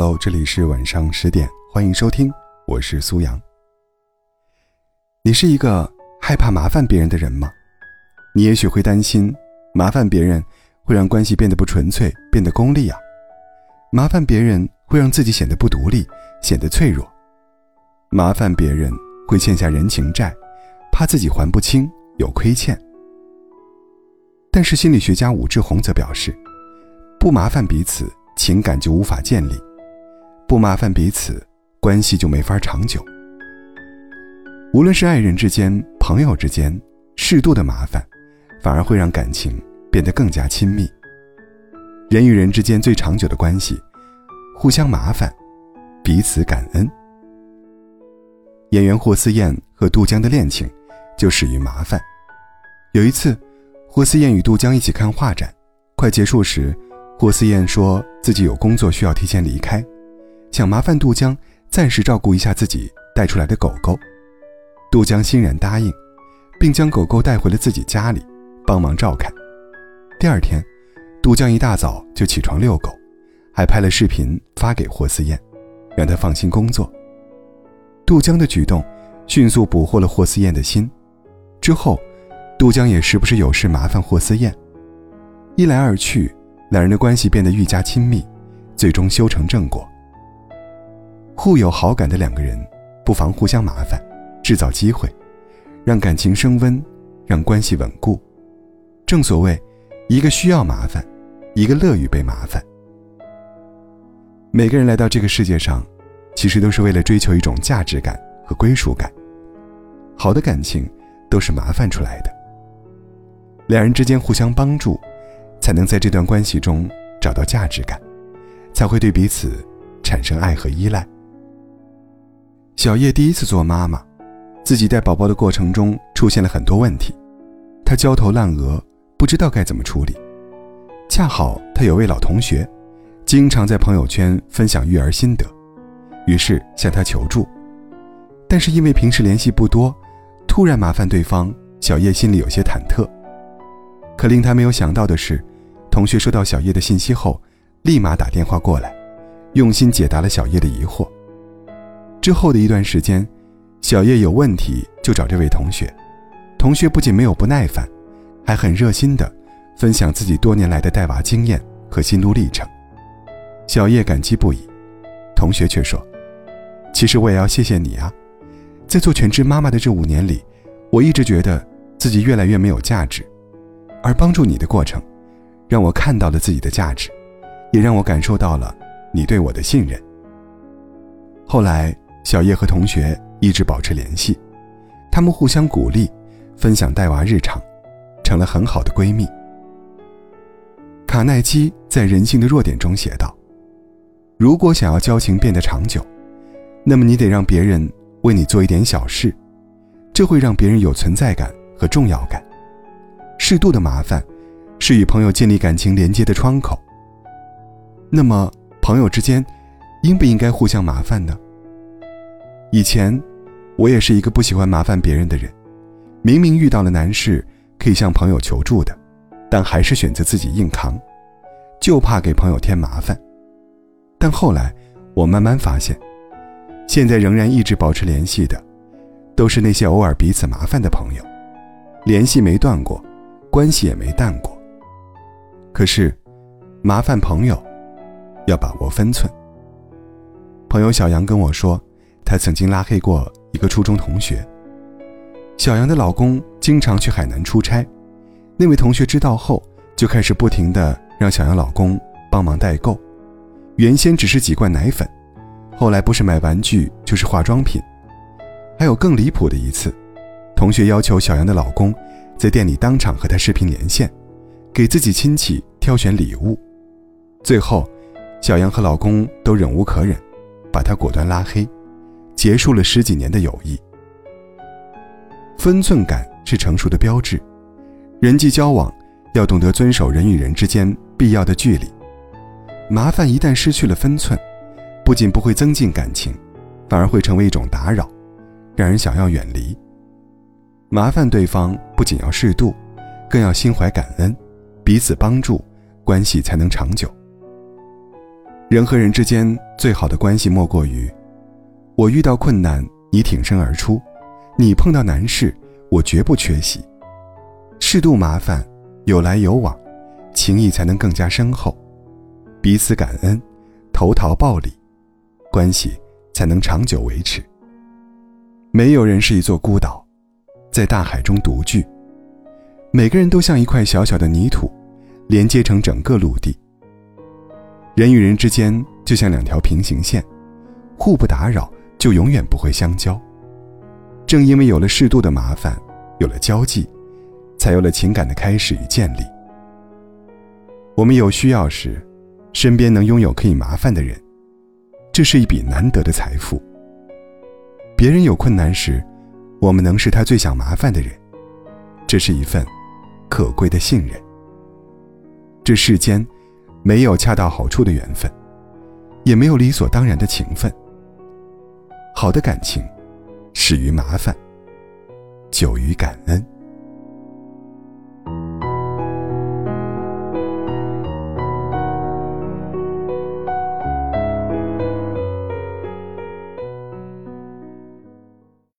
Hello，这里是晚上十点，欢迎收听，我是苏阳。你是一个害怕麻烦别人的人吗？你也许会担心，麻烦别人会让关系变得不纯粹，变得功利啊。麻烦别人会让自己显得不独立，显得脆弱。麻烦别人会欠下人情债，怕自己还不清，有亏欠。但是心理学家武志红则表示，不麻烦彼此。情感就无法建立，不麻烦彼此，关系就没法长久。无论是爱人之间、朋友之间，适度的麻烦，反而会让感情变得更加亲密。人与人之间最长久的关系，互相麻烦，彼此感恩。演员霍思燕和杜江的恋情，就始于麻烦。有一次，霍思燕与杜江一起看画展，快结束时。霍思燕说自己有工作需要提前离开，想麻烦杜江暂时照顾一下自己带出来的狗狗。杜江欣然答应，并将狗狗带回了自己家里，帮忙照看。第二天，杜江一大早就起床遛狗，还拍了视频发给霍思燕，让她放心工作。杜江的举动迅速捕获了霍思燕的心。之后，杜江也时不时有事麻烦霍思燕，一来二去。两人的关系变得愈加亲密，最终修成正果。互有好感的两个人，不妨互相麻烦，制造机会，让感情升温，让关系稳固。正所谓，一个需要麻烦，一个乐于被麻烦。每个人来到这个世界上，其实都是为了追求一种价值感和归属感。好的感情，都是麻烦出来的。两人之间互相帮助。才能在这段关系中找到价值感，才会对彼此产生爱和依赖。小叶第一次做妈妈，自己带宝宝的过程中出现了很多问题，她焦头烂额，不知道该怎么处理。恰好她有位老同学，经常在朋友圈分享育儿心得，于是向他求助。但是因为平时联系不多，突然麻烦对方，小叶心里有些忐忑。可令他没有想到的是，同学收到小叶的信息后，立马打电话过来，用心解答了小叶的疑惑。之后的一段时间，小叶有问题就找这位同学，同学不仅没有不耐烦，还很热心的分享自己多年来的带娃经验和心路历程。小叶感激不已，同学却说：“其实我也要谢谢你啊，在做全职妈妈的这五年里，我一直觉得自己越来越没有价值。”而帮助你的过程，让我看到了自己的价值，也让我感受到了你对我的信任。后来，小叶和同学一直保持联系，他们互相鼓励，分享带娃日常，成了很好的闺蜜。卡耐基在《人性的弱点》中写道：“如果想要交情变得长久，那么你得让别人为你做一点小事，这会让别人有存在感和重要感。”适度的麻烦，是与朋友建立感情连接的窗口。那么，朋友之间，应不应该互相麻烦呢？以前，我也是一个不喜欢麻烦别人的人，明明遇到了难事可以向朋友求助的，但还是选择自己硬扛，就怕给朋友添麻烦。但后来，我慢慢发现，现在仍然一直保持联系的，都是那些偶尔彼此麻烦的朋友，联系没断过。关系也没淡过。可是，麻烦朋友，要把握分寸。朋友小杨跟我说，她曾经拉黑过一个初中同学。小杨的老公经常去海南出差，那位同学知道后，就开始不停的让小杨老公帮忙代购。原先只是几罐奶粉，后来不是买玩具就是化妆品。还有更离谱的一次，同学要求小杨的老公。在店里当场和她视频连线，给自己亲戚挑选礼物，最后，小杨和老公都忍无可忍，把她果断拉黑，结束了十几年的友谊。分寸感是成熟的标志，人际交往要懂得遵守人与人之间必要的距离。麻烦一旦失去了分寸，不仅不会增进感情，反而会成为一种打扰，让人想要远离。麻烦对方不仅要适度，更要心怀感恩，彼此帮助，关系才能长久。人和人之间最好的关系莫过于：我遇到困难，你挺身而出；你碰到难事，我绝不缺席。适度麻烦，有来有往，情谊才能更加深厚；彼此感恩，投桃报李，关系才能长久维持。没有人是一座孤岛，在大海中独居。每个人都像一块小小的泥土，连接成整个陆地。人与人之间就像两条平行线，互不打扰，就永远不会相交。正因为有了适度的麻烦，有了交际，才有了情感的开始与建立。我们有需要时，身边能拥有可以麻烦的人，这是一笔难得的财富。别人有困难时，我们能是他最想麻烦的人，这是一份可贵的信任。这世间。没有恰到好处的缘分，也没有理所当然的情分。好的感情，始于麻烦，久于感恩。